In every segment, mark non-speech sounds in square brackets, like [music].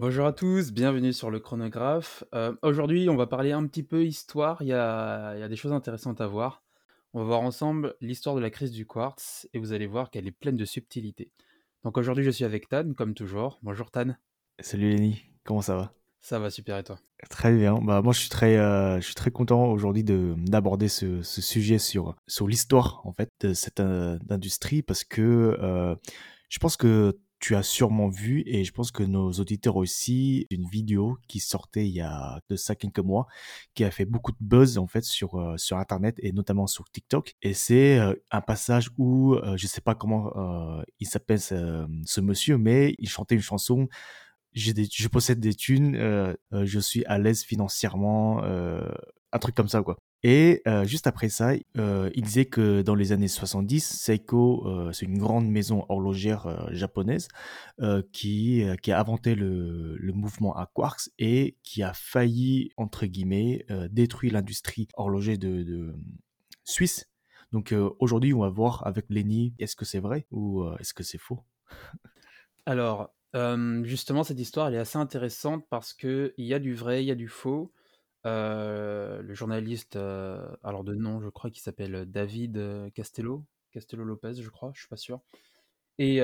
Bonjour à tous, bienvenue sur le chronographe. Euh, aujourd'hui, on va parler un petit peu histoire, il y, a, il y a des choses intéressantes à voir. On va voir ensemble l'histoire de la crise du quartz et vous allez voir qu'elle est pleine de subtilités. Donc aujourd'hui, je suis avec Tan, comme toujours. Bonjour Tan. Salut Lenny, comment ça va? Ça va super et toi? Très bien. Bah, moi, je suis très, euh, je suis très content aujourd'hui de, d'aborder ce, ce sujet sur, sur l'histoire en fait de cette euh, industrie parce que je pense que tu as sûrement vu, et je pense que nos auditeurs aussi, une vidéo qui sortait il y a de ça quelques mois, qui a fait beaucoup de buzz en fait sur, euh, sur Internet et notamment sur TikTok. Et c'est euh, un passage où, euh, je sais pas comment euh, il s'appelle ce, monsieur, mais il chantait une chanson des, je possède des thunes, je suis à l'aise financièrement, un truc comme ça quoi. Et euh, juste après ça, euh, il disait que dans les années 70, Seiko, euh, c'est une grande maison horlogère japonaise qui, a inventé le, mouvement à quarks et qui a failli, entre guillemets, détruire l'industrie horlogère de, suisse. Donc aujourd'hui, on va voir avec Lenny, est-ce que c'est vrai ou est-ce que c'est faux? [laughs] Alors, justement, cette histoire, elle est assez intéressante parce qu'il y a du vrai, il y a du faux. Le journaliste, alors de nom, je crois qu'il s'appelle David Castello, Castello Lopez, je crois, je suis pas sûr. Et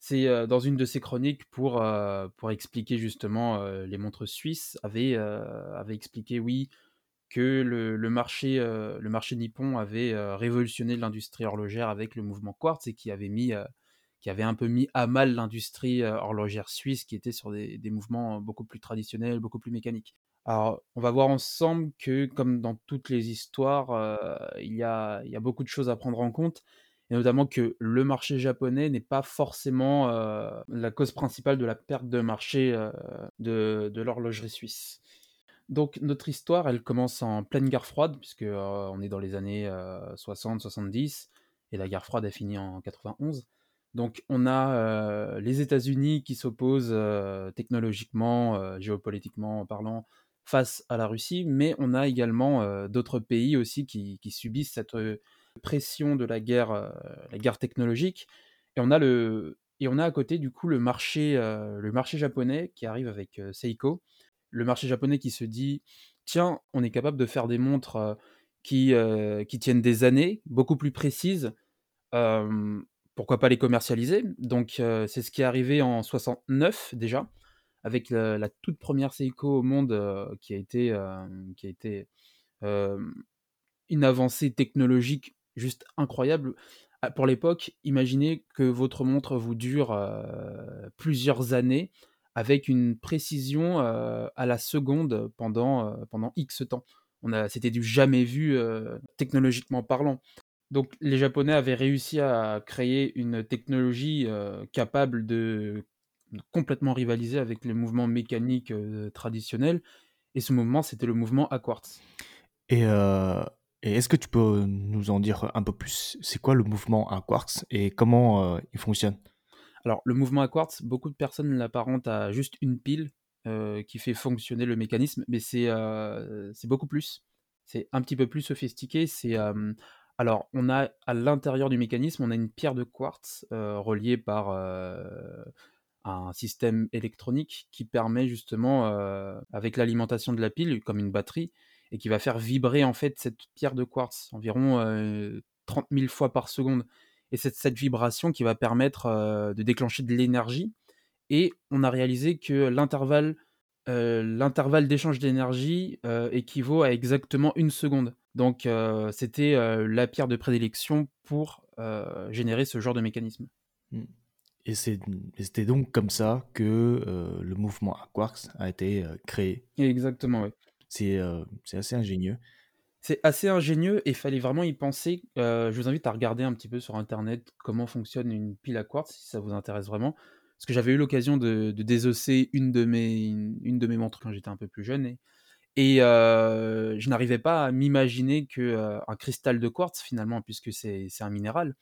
c'est dans une de ses chroniques pour, pour expliquer justement les montres suisses, avait, avait expliqué, oui, que le, le marché, le marché nippon avait révolutionné l'industrie horlogère avec le mouvement quartz et qui avait mis, qui avait un peu mis à mal l'industrie horlogère suisse qui était sur des, des mouvements beaucoup plus traditionnels, beaucoup plus mécaniques. Alors, on va voir ensemble que, comme dans toutes les histoires, euh, il y a, beaucoup de choses à prendre en compte, et notamment que le marché japonais n'est pas forcément euh, la cause principale de la perte de marché euh, de, l'horlogerie suisse. Donc, notre histoire, elle commence en pleine guerre froide, puisque on est dans les années 60-70, et la guerre froide a fini en 91. Donc, on a les États-Unis qui s'opposent technologiquement, géopolitiquement parlant, face à la Russie, mais on a également d'autres pays aussi qui, subissent cette pression de la guerre, la guerre technologique. Et on a le et on a à côté du coup le marché, le marché japonais qui arrive avec Seiko, le marché japonais qui se dit tiens, on est capable de faire des montres qui, qui tiennent des années, beaucoup plus précises. pourquoi pas les commercialiser? Donc c'est ce qui est arrivé en 69 déjà avec la, toute première Seiko au monde euh, qui a été, euh, qui a été euh, une avancée technologique juste incroyable. Ah, Pour l'époque, imaginez que votre montre vous dure plusieurs années avec une précision à la seconde pendant, pendant X temps. C'était du jamais vu technologiquement parlant. Donc les Japonais avaient réussi à créer une technologie capable de complètement rivaliser avec les mouvements mécaniques euh, traditionnels. Et ce mouvement, c'était le mouvement à quartz. Et, euh, et est-ce que tu peux nous en dire un peu plus? C'est quoi le mouvement à quarks et comment euh, il fonctionne? Alors, le mouvement à quartz, beaucoup de personnes l'apparentent à juste une pile qui fait fonctionner le mécanisme, mais c'est beaucoup plus. C'est un petit peu plus sophistiqué. C'est alors, on a à l'intérieur du mécanisme, on a une pierre de quartz euh, reliée par euh, un système électronique qui permet justement, euh, avec l'alimentation de la pile, comme une batterie, et qui va faire vibrer en fait cette pierre de quartz environ euh, 30 000 fois par seconde. Et c'est cette vibration qui va permettre euh, de déclencher de l'énergie. Et on a réalisé que l'intervalle euh, l'intervalle d'échange d'énergie équivaut à exactement une seconde. Donc c'était la pierre de prédilection pour générer ce genre de mécanisme. Hmm. Et c'était donc comme ça que euh, le mouvement à quarks a été euh, créé. Exactement, oui. C'est euh, c'est assez ingénieux. C'est assez ingénieux et il fallait vraiment y penser. Je vous invite à regarder un petit peu sur Internet comment fonctionne une pile à quartz, si ça vous intéresse vraiment. parce que j'avais eu l'occasion de, de désosser une de mes, une de mes montres quand j'étais un peu plus jeune. Et, et je n'arrivais pas à m'imaginer que euh, un cristal de quartz, finalement, puisque c'est un minéral,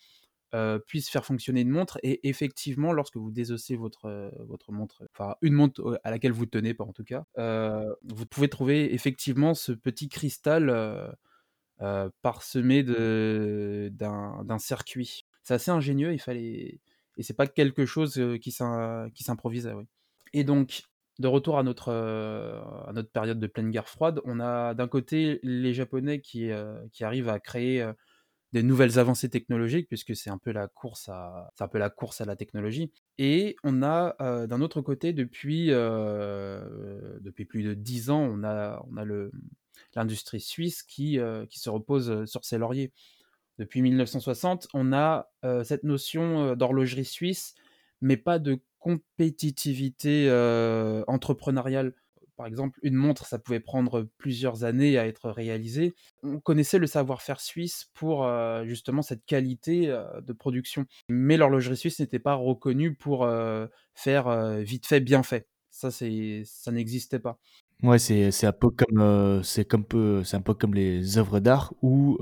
euh, puisse faire fonctionner une montre. Et effectivement, lorsque vous désossez votre, votre montre, enfin une montre à laquelle vous tenez, pas en tout cas, vous pouvez trouver effectivement ce petit cristal parsemé d'un circuit. C'est assez ingénieux, il fallait et c'est pas quelque chose qui s'improvise. Oui. Et donc, de retour à notre, à notre période de pleine guerre froide, on a d'un côté les Japonais qui, qui arrivent à créer des nouvelles avancées technologiques, puisque c'est un peu la course à, un peu la technologie. Et on a d'un autre côté, depuis, depuis plus de dix ans, on a, l'industrie suisse qui, qui se repose sur ses lauriers. Depuis 1960, on a cette notion d'horlogerie suisse, mais pas de compétitivité entrepreneuriale. Par exemple, une montre, ça pouvait prendre plusieurs années à être réalisé. On connaissait le savoir-faire suisse pour justement cette qualité de production. Mais l'horlogerie suisse n'était pas reconnue pour faire vite fait, bien fait. Ça, ça n'existait pas. Ouais, c'est c'est un peu comme c'est comme peu c'est un peu comme les œuvres d'art où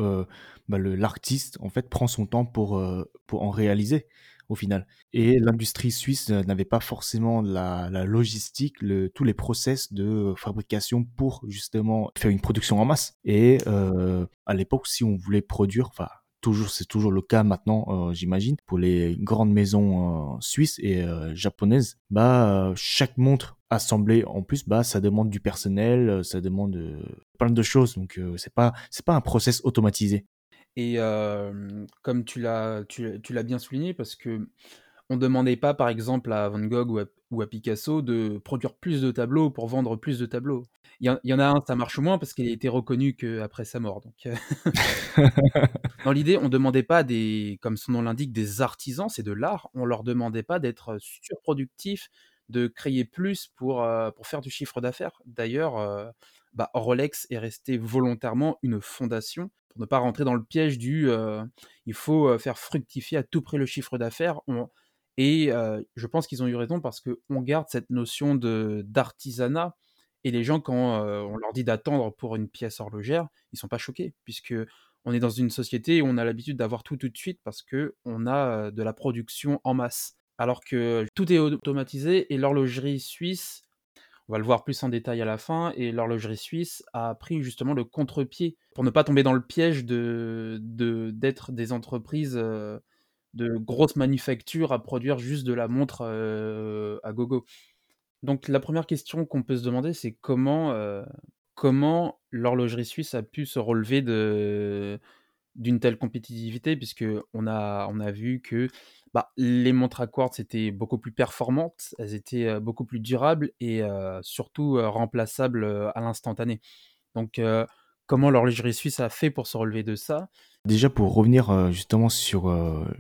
bah, le l'artiste en fait prend son temps pour pour en réaliser au final. Et l'industrie suisse n'avait pas forcément la, logistique, le, tous les process de fabrication pour justement faire une production en masse. Et à l'époque, si on voulait produire, enfin toujours c'est toujours le cas maintenant j'imagine pour les grandes maisons suisses et japonaises bah chaque montre assembler en plus bah ça demande du personnel euh, ça demande euh, plein de choses donc euh, c'est pas c'est pas un process automatisé et comme tu l'as tu, tu l'as bien souligné parce que on demandait pas par exemple à Van Gogh ou à, ou à, Picasso de produire plus de tableaux pour vendre plus de tableaux il y, y, en a un ça marche moins parce qu'il a été reconnu qu'après sa mort donc [laughs] dans l'idée on demandait pas des comme son nom l'indique des artisans c'est de l'art on leur demandait pas d'être surproductifs de créer plus pour, pour faire du chiffre d'affaires. D'ailleurs, bah, Rolex est resté volontairement une fondation pour ne pas rentrer dans le piège du il faut faire fructifier à tout prix le chiffre d'affaires. Et je pense qu'ils ont eu raison parce qu'on garde cette notion d'artisanat. Et les gens, quand on leur dit d'attendre pour une pièce horlogère, ils sont pas choqués, puisque on est dans une société où on a l'habitude d'avoir tout tout de suite parce que on a de la production en masse alors que tout est automatisé et l'horlogerie suisse, on va le voir plus en détail à la fin, et l'horlogerie suisse a pris justement le contre-pied pour ne pas tomber dans le piège d'être des entreprises euh, de grosses manufactures à produire juste de la montre euh, à gogo. Donc la première question qu'on peut se demander, c'est comment, euh, comment l'horlogerie suisse a pu se relever d'une telle compétitivité, puisque on a, on a vu que bah, les montres à quartz étaient beaucoup plus performantes, elles étaient beaucoup plus durables et surtout remplaçables à l'instantané. Donc, comment l'horlogerie suisse a fait pour se relever de ça? Déjà pour revenir justement sur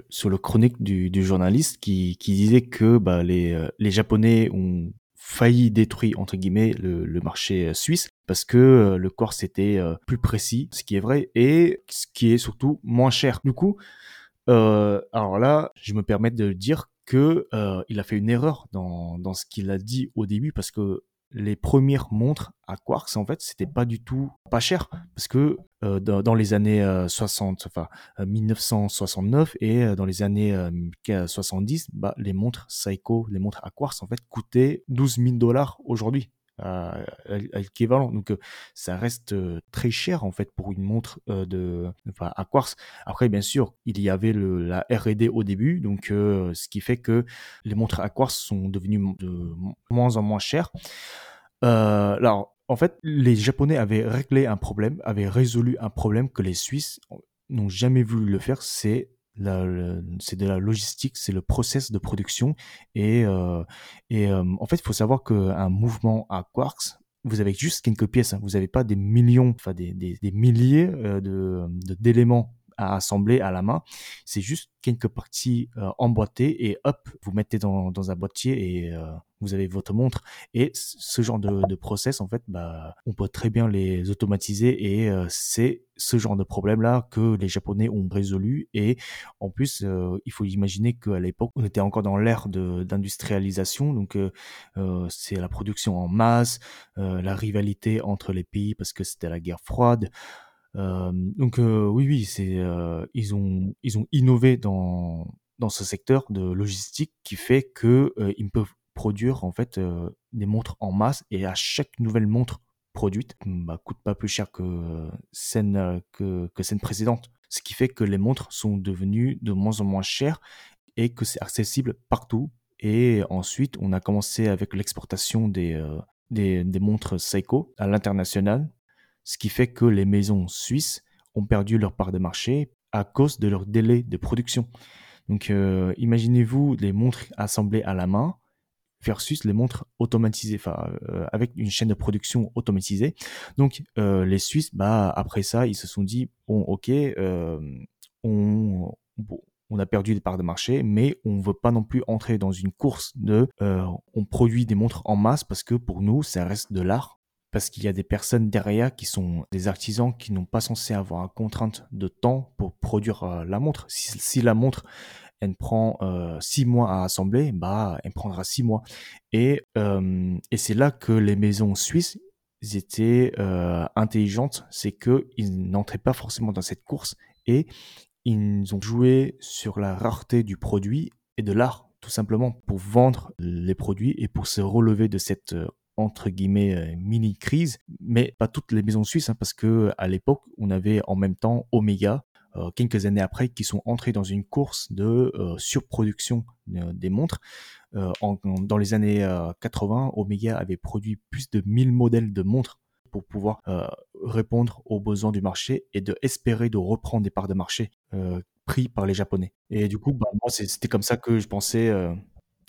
sur le chronique du, journaliste qui, disait que bah, les, les Japonais ont failli détruire entre guillemets le, le marché suisse parce que le quartz était plus précis, ce qui est vrai, et ce qui est surtout moins cher. Du coup, euh, alors là, je me permets de dire que euh, il a fait une erreur dans, ce qu'il a dit au début parce que les premières montres à quarks, en fait, c'était pas du tout pas cher parce que euh, dans, les années 60, enfin 1969 et dans les années 70, bah, les montres Seiko, les montres à quarks, en fait, coûtaient 12 000 dollars aujourd'hui à. Donc, euh, ça reste euh, très cher en fait pour une montre euh, de, à quartz. Après, bien sûr, il y avait le, la R&D au début, donc ce qui fait que les montres à quartz sont devenues de moins en moins chères. alors, en fait, les Japonais avaient réglé un problème, avaient résolu un problème que les Suisses n'ont jamais voulu le faire, c'est c'est de la logistique, c'est le process de production. Et, euh, et euh, en fait, il faut savoir qu'un mouvement à Quarks, vous avez juste quelques pièces, hein. vous n'avez pas des millions, enfin des, des, des milliers euh, de d'éléments à assembler à la main. C'est juste quelques parties euh, emboîtées et hop, vous mettez dans, un boîtier et euh, vous avez votre montre. Et ce genre de, process, en fait, bah, on peut très bien les automatiser et euh, c'est ce genre de problème-là que les Japonais ont résolu. Et en plus, il faut imaginer qu'à l'époque, on était encore dans l'ère d'industrialisation. Donc, c'est la production en masse, la rivalité entre les pays parce que c'était la guerre froide. Euh, donc euh, oui, oui, c'est euh, ils ont ils ont innové dans dans ce secteur de logistique qui fait que ils peuvent produire en fait des montres en masse et à chaque nouvelle montre produite bah, coûte pas plus cher que scène que, que scène précédente. Ce qui fait que les montres sont devenues de moins en moins chères et que c'est accessible partout. Et ensuite on a commencé avec l'exportation des, des, des montres Seiko à l'international ce qui fait que les maisons suisses ont perdu leur part de marché à cause de leur délai de production. Donc euh, imaginez-vous les montres assemblées à la main versus les montres automatisées, enfin euh, avec une chaîne de production automatisée. Donc euh, les Suisses, bah après ça, ils se sont dit bon ok, on, on a perdu des parts de marché, mais on ne veut pas non plus entrer dans une course de on produit des montres en masse parce que pour nous ça reste de l'art parce qu'il y a des personnes derrière qui sont des artisans qui n'ont pas censé avoir une contrainte de temps pour produire euh, la montre. Si, la montre elle prend euh, six mois à assembler, bah elle prendra six mois. Et, euh, c'est là que les maisons suisses étaient intelligentes, c'est que ils n'entraient pas forcément dans cette course et ils ont joué sur la rareté du produit et de l'art tout simplement pour vendre les produits et pour se relever de cette entre guillemets euh, mini crise, mais pas toutes les maisons suisses, hein, parce que à l'époque on avait en même temps Omega, euh, quelques années après, qui sont entrés dans une course de euh, surproduction des montres. dans les années 80, Omega avait produit plus de 1000 modèles de montres pour pouvoir répondre aux besoins du marché et de espérer de reprendre des parts de marché pris par les Japonais. Et du coup, bah, moi, c'était comme ça que je pensais.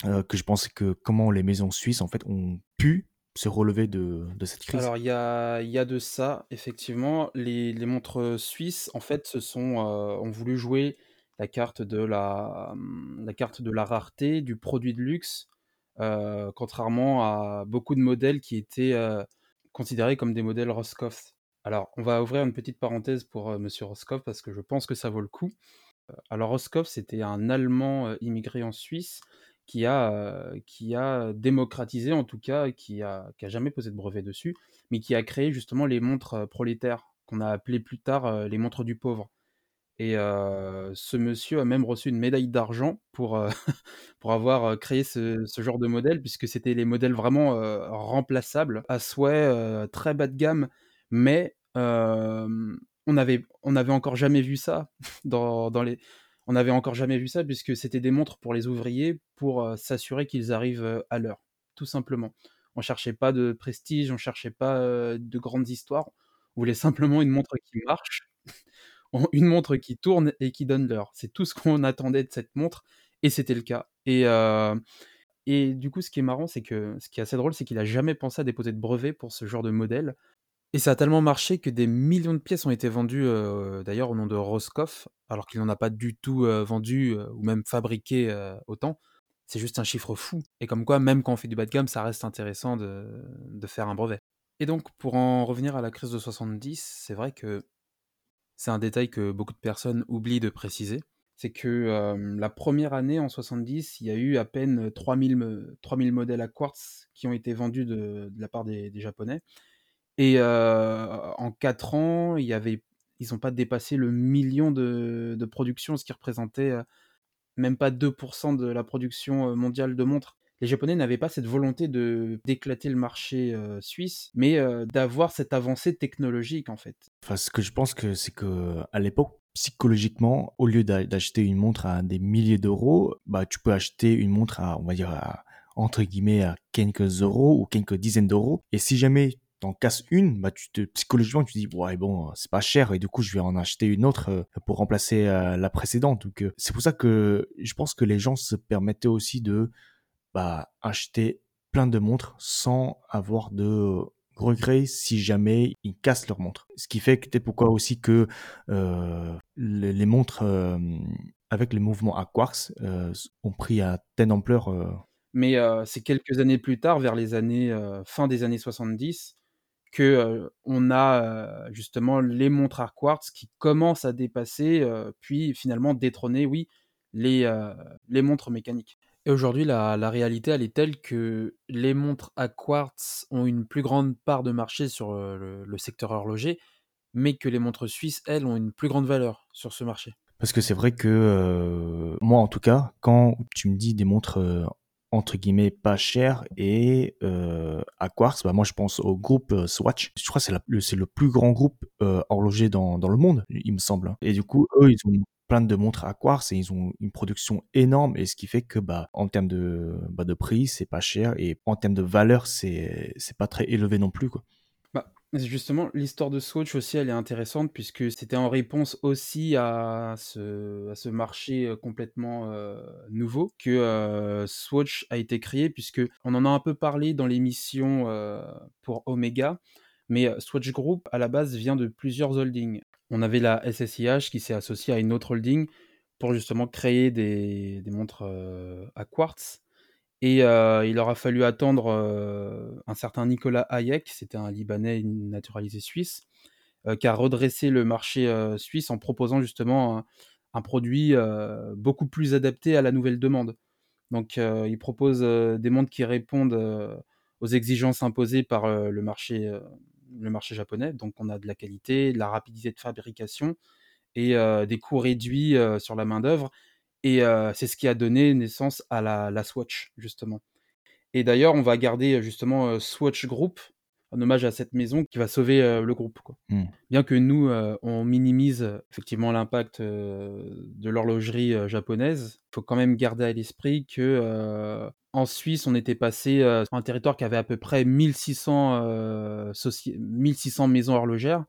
que je pensais que comment les maisons suisses en fait ont pu se relever de, de cette crise Alors, il y a, y a de ça, effectivement. Les, les montres suisses, en fait, se sont, euh, ont voulu jouer la carte de la, hum, la carte de la rareté, du produit de luxe, euh, contrairement à beaucoup de modèles qui étaient euh, considérés comme des modèles Roscoff. Alors, on va ouvrir une petite parenthèse pour Monsieur Roscoff parce que je pense que ça vaut le coup. Alors, Roscoff, c'était un Allemand immigré en Suisse qui a, qui a démocratisé, en tout cas, qui a, qui a jamais posé de brevet dessus, mais qui a créé justement les montres prolétaires, qu'on a appelées plus tard les montres du pauvre. Et ce monsieur a même reçu une médaille d'argent pour, [laughs] pour avoir créé ce, ce, genre de modèle, puisque c'était les modèles vraiment remplaçables, à souhait, très bas de gamme, mais on avait, on avait encore jamais vu ça [laughs] dans, dans les on n'avait encore jamais vu ça puisque c'était des montres pour les ouvriers pour euh, s'assurer qu'ils arrivent euh, à l'heure, tout simplement. On cherchait pas de prestige, on cherchait pas euh, de grandes histoires. On voulait simplement une montre qui marche, [laughs] une montre qui tourne et qui donne l'heure. C'est tout ce qu'on attendait de cette montre et c'était le cas. Et, et du coup, ce qui est marrant, c'est que ce qui est assez drôle, c'est qu'il a jamais pensé à déposer de brevet pour ce genre de modèle. Et ça a tellement marché que des millions de pièces ont été vendues, d'ailleurs au nom de Roscoff, alors qu'il n'en a pas du tout, vendu, ou même fabriqué, autant. C'est juste un chiffre fou et comme quoi même quand on fait du bas de gamme, ça reste intéressant de faire un brevet. Et donc pour en revenir à la crise de 70, c'est vrai que c'est un détail que beaucoup de personnes oublient de préciser. C'est que, la première année en 70, il y a eu à peine 3000 3000 modèles à quartz qui ont été vendus de la part des japonais et en 4 ans, il y avait ils n'ont pas dépassé le million de de production, ce qui représentait, même pas 2% de la production, mondiale de montres. Les Japonais n'avaient pas cette volonté de d'éclater le marché, suisse, mais d'avoir cette avancée technologique, en fait. Enfin, ce que je pense que c'est qu'à l'époque, psychologiquement, au lieu d'acheter une montre à des milliers d'euros, bah, tu peux acheter une montre à, on va dire, à entre guillemets, à quelques euros ou quelques dizaines d'euros et si jamais t'en casses une, bah tu te psychologiquement tu dis ouais bon c'est pas cher et du coup je vais en acheter une autre euh, pour remplacer euh, la précédente. Donc euh, c'est pour ça que je pense que les gens se permettaient aussi de bah, acheter plein de montres sans avoir de regret si jamais ils cassent leur montre. Ce qui fait que c'est pourquoi aussi que euh, les, montres euh, avec les mouvements à quartz euh, ont pris à telle ampleur. euh, Mais euh, c'est quelques années plus tard, vers les années euh, fin des années 70, que on a justement les montres à quartz qui commencent à dépasser, puis finalement détrôner, oui, les, montres mécaniques. Et aujourd'hui, la, réalité, elle est telle que les montres à quartz ont une plus grande part de marché sur le, secteur horloger, mais que les montres suisses, elles, ont une plus grande valeur sur ce marché. Parce que c'est vrai que moi, en tout cas, quand tu me dis des montres entre guillemets pas chères et euh, à quartz, bah moi je pense au groupe euh, Swatch. Je crois c'est c'est le plus grand groupe euh, horloger dans, dans le monde, il me semble. hein. Et du coup, eux, ils ont plein de montres à quartz et ils ont une production énorme et ce qui fait que bah en termes de bah, de prix c'est pas cher et en termes de valeur c'est c'est pas très élevé non plus quoi. Justement, l'histoire de Swatch aussi, elle est intéressante puisque c'était en réponse aussi à ce, marché complètement nouveau que Swatch a été créé puisque on en a un peu parlé dans l'émission pour Omega, mais Swatch Group à la base vient de plusieurs holdings. On avait la SSIH qui s'est associée à une autre holding pour justement créer des, montres à quartz. Et euh, il aura fallu attendre euh, un certain Nicolas Hayek, c'était un Libanais naturalisé suisse, euh, qui a redressé le marché suisse en proposant justement un, produit beaucoup plus adapté à la nouvelle demande. Donc il propose des montres qui répondent aux exigences imposées par le, marché, le marché japonais. Donc on a de la qualité, de la rapidité de fabrication et des coûts réduits sur la main-d'œuvre. Et euh, c'est ce qui a donné naissance à la, la Swatch, justement. Et d'ailleurs, on va garder justement euh, Swatch Group, en hommage à cette maison qui va sauver euh, le groupe. Quoi. Hmm. Bien que nous, on minimise effectivement l'impact de l'horlogerie japonaise, il faut quand même garder à l'esprit que en Suisse, on était passé sur un territoire qui avait à peu près 1600, euh, soci- 1600 maisons horlogères.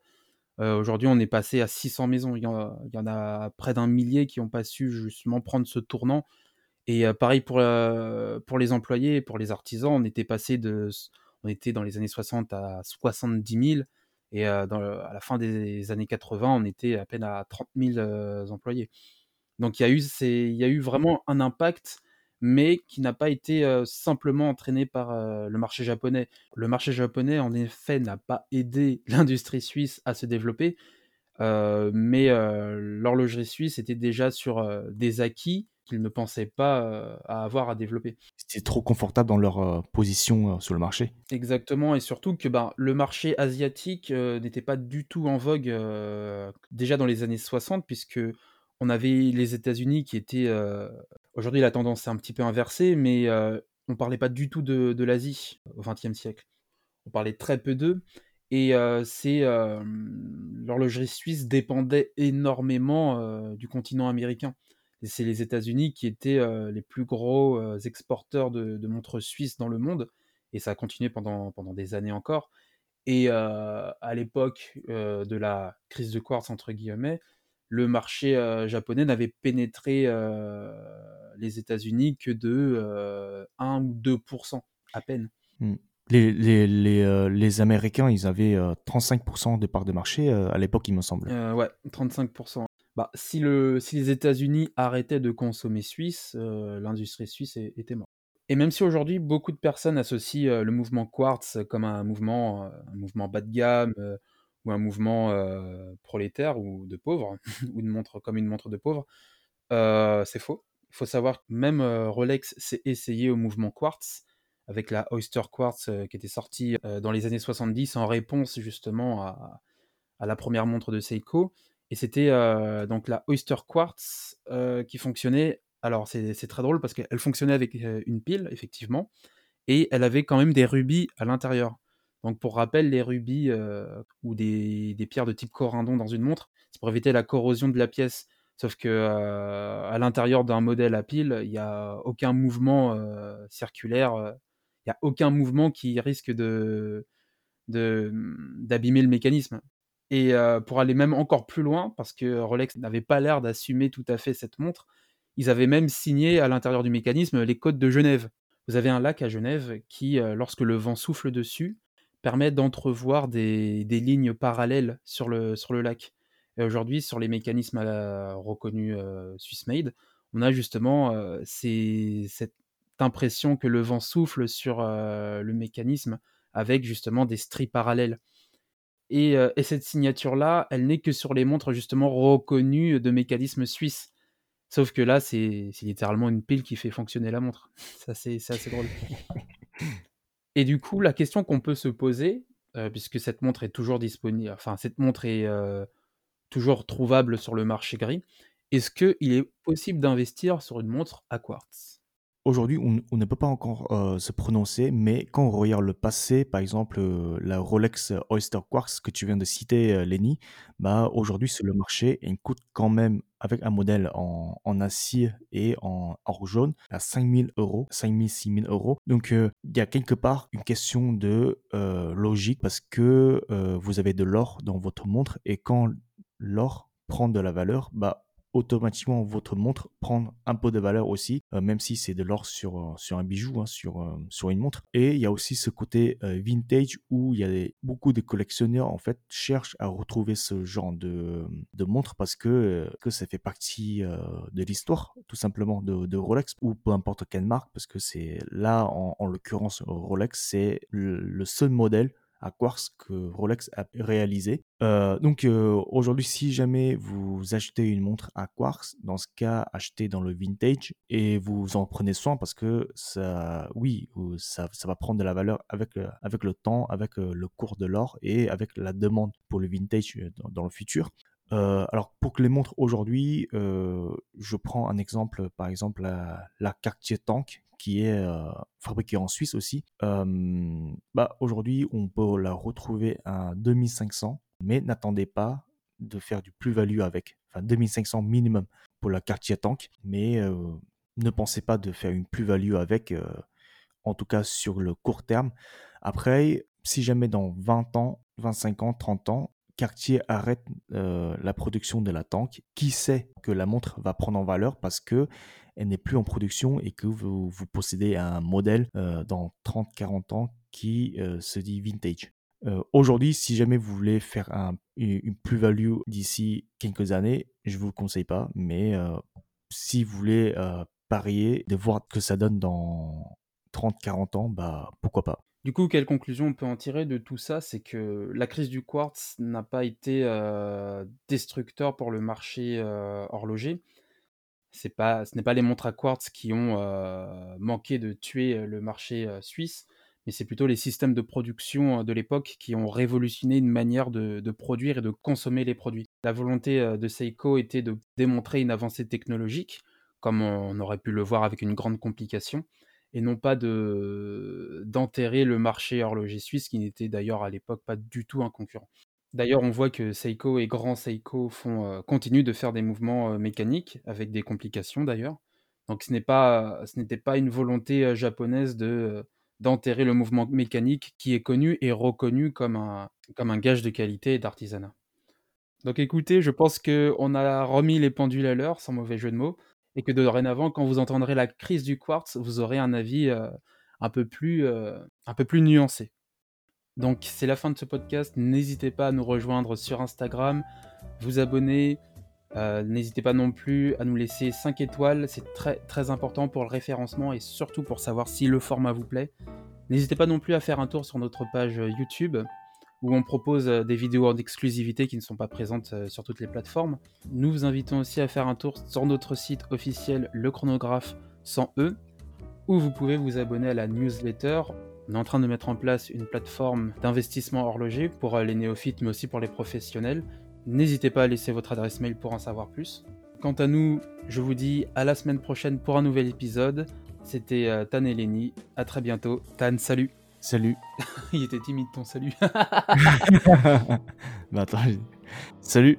Aujourd'hui, on est passé à 600 maisons. Il y en a, près d'un millier qui n'ont pas su justement prendre ce tournant. Et pareil pour, pour les employés, pour les artisans, on était passé de, dans les années 60 à 70 000. Et dans le- à la fin des années 80, on était à peine à 30 000 euh, employés. Donc il y a eu vraiment un impact, mais qui n'a pas été euh, simplement entraîné par euh, le marché japonais. Le marché japonais, en effet, n'a pas aidé [laughs] l'industrie suisse à se développer, euh, mais l'horlogerie suisse était déjà sur des acquis qu'ils ne pensaient pas à avoir à développer. C'était trop confortable dans leur position sur le marché. Exactement, et surtout que ben, le marché asiatique n'était pas du tout en vogue déjà dans les années 60, puisque on avait les États-Unis qui étaient. euh, Aujourd'hui, la tendance est un petit peu inversée, mais euh, on parlait pas du tout de, l'Asie au XXe siècle. On parlait très peu d'eux, et euh, c'est euh, l'horlogerie suisse dépendait énormément du continent américain. C'est les États-Unis qui étaient les plus gros exporteurs de, montres suisses dans le monde et ça a continué pendant, pendant des années encore. Et à l'époque de la crise de quartz, entre guillemets, le marché japonais n'avait pénétré les États-Unis que de euh, 1 ou 2% à peine. Hmm. Les, les, les, euh, les Américains, ils avaient euh, 35% de part de marché euh, à l'époque, il me semble. Euh, ouais, 35%. Bah, si, le, si les États-Unis arrêtaient de consommer suisse, euh, l'industrie suisse était morte. Et même si aujourd'hui beaucoup de personnes associent euh, le mouvement quartz comme un mouvement, euh, un mouvement bas de gamme euh, ou un mouvement euh, prolétaire ou de pauvre, [laughs] ou une montre comme une montre de pauvre, euh, c'est faux. Il faut savoir que même euh, Rolex s'est essayé au mouvement quartz avec la Oyster Quartz euh, qui était sortie euh, dans les années 70 en réponse justement à, la première montre de Seiko. Et c'était donc la Oyster Quartz qui fonctionnait. Alors c'est très drôle parce qu'elle fonctionnait avec une pile, effectivement, et elle avait quand même des rubis à l'intérieur. Donc pour rappel, les rubis ou des, des pierres de type corindon dans une montre, c'est pour éviter la corrosion de la pièce. Sauf que à l'intérieur d'un modèle à pile, il n'y a aucun mouvement circulaire, il n'y a aucun mouvement qui risque de- d'abîmer le mécanisme. Et pour aller même encore plus loin, parce que Rolex n'avait pas l'air d'assumer tout à fait cette montre, ils avaient même signé à l'intérieur du mécanisme les codes de Genève. Vous avez un lac à Genève qui, lorsque le vent souffle dessus, permet d'entrevoir des, lignes parallèles sur le, sur le lac. Et aujourd'hui, sur les mécanismes reconnus Swissmade, on a justement cette impression que le vent souffle sur le mécanisme avec justement des stries parallèles. Et, et cette signature-là, elle n'est que sur les montres justement reconnues de mécanisme suisse. Sauf que là, c'est littéralement une pile qui fait fonctionner la montre. [laughs] Ça, c'est assez drôle. Et du coup, la question qu'on peut se poser, puisque cette montre est toujours disponible, enfin, cette montre est toujours trouvable sur le marché gris. Est-ce qu'il est possible d'investir sur une montre à quartz? Aujourd'hui, on, ne peut pas encore euh, se prononcer, mais quand on regarde le passé, par exemple euh, la Rolex Oyster Quartz que tu viens de citer, euh, Lenny, bah, aujourd'hui sur le marché, elle coûte quand même avec un modèle en, acier et en or jaune à 5000 euros, 5000, 6000 euros. Donc il y a quelque part une question de logique parce que vous avez de l'or dans votre montre et quand l'or prend de la valeur, bah automatiquement votre montre prend un peu de valeur aussi, euh, même si c'est de l'or sur, euh, sur un bijou, hein, sur, euh, sur une montre. Et il y a aussi ce côté vintage où il y a beaucoup de collectionneurs en fait cherchent à retrouver ce genre de, de montre parce que, que ça fait partie de l'histoire tout simplement de, Rolex ou peu importe quelle marque parce que c'est là en, en l'occurrence Rolex c'est le seul modèle à quartz que Rolex a réalisé. Euh, donc euh, aujourd'hui, si jamais vous achetez une montre à quartz, dans ce cas, achetez dans le vintage et vous en prenez soin parce que ça, oui, ça, ça va prendre de la valeur avec, euh, avec le temps, avec le cours de l'or et avec la demande pour le vintage dans, le futur. alors pour que les montres aujourd'hui, je prends un exemple, par exemple la, la Cartier Tank qui est euh, fabriquée en Suisse aussi. bah, Aujourd'hui, on peut la retrouver à 2500, mais n'attendez pas de faire du plus-value avec. Enfin, 2500 minimum pour la Cartier Tank, mais ne pensez pas de faire une plus-value avec, en tout cas sur le court terme. Après, si jamais dans 20 ans, 25 ans, 30 ans, Cartier arrête la production de la tank, qui sait que la montre va prendre en valeur parce que elle n'est plus en production et que vous, possédez un modèle euh, dans 30-40 ans qui euh, se dit vintage. Euh, aujourd'hui, si jamais vous voulez faire une plus-value d'ici quelques années, je ne vous le conseille pas, mais si vous voulez parier, de voir que ça donne dans 30-40 ans, bah pourquoi pas. Du coup, quelle conclusion on peut en tirer de tout ça? C'est que la crise du quartz n'a pas été destructeur pour le marché horloger ce n'est pas les montres à quartz qui ont manqué de tuer le marché suisse, mais c'est plutôt les systèmes de production de l'époque qui ont révolutionné une manière de, produire et de consommer les produits. La volonté de Seiko était de démontrer une avancée technologique, comme on aurait pu le voir avec une grande complication, et non pas de d'enterrer le marché horloger suisse, qui n'était d'ailleurs à l'époque pas du tout un concurrent. D'ailleurs, on voit que Seiko et Grand Seiko euh, continuent de faire des mouvements euh, mécaniques, avec des complications d'ailleurs. Donc ce n'était pas une volonté euh, japonaise de, d'enterrer le mouvement mécanique qui est connu et reconnu comme un, comme un gage de qualité et d'artisanat. Donc écoutez, je pense qu'on a remis les pendules à l'heure, sans mauvais jeu de mots, et que dorénavant, quand vous entendrez la crise du quartz, vous aurez un avis un, peu plus, un peu plus nuancé. Donc c'est la fin de ce podcast. N'hésitez pas à nous rejoindre sur Instagram, vous abonner. Euh, n'hésitez pas non plus à nous laisser 5 étoiles, c'est très très important pour le référencement et surtout pour savoir si le format vous plaît. N'hésitez pas non plus à faire un tour sur notre page YouTube où on propose euh, des vidéos en exclusivité qui ne sont pas présentes euh, sur toutes les plateformes. Nous vous invitons aussi à faire un tour sur notre site officiel Le Chronographe sans E où vous pouvez vous abonner à la newsletter on est en train de mettre en place une plateforme d'investissement horloger pour euh, les néophytes mais aussi pour les professionnels. N'hésitez pas à laisser votre adresse mail pour en savoir plus. Quant à nous, je vous dis à la semaine prochaine pour un nouvel épisode. C'était euh, Tan et Lenny. À très bientôt. Tan, salut. Salut. [laughs] Il était timide ton salut. [laughs] [laughs] bah attends. Salut.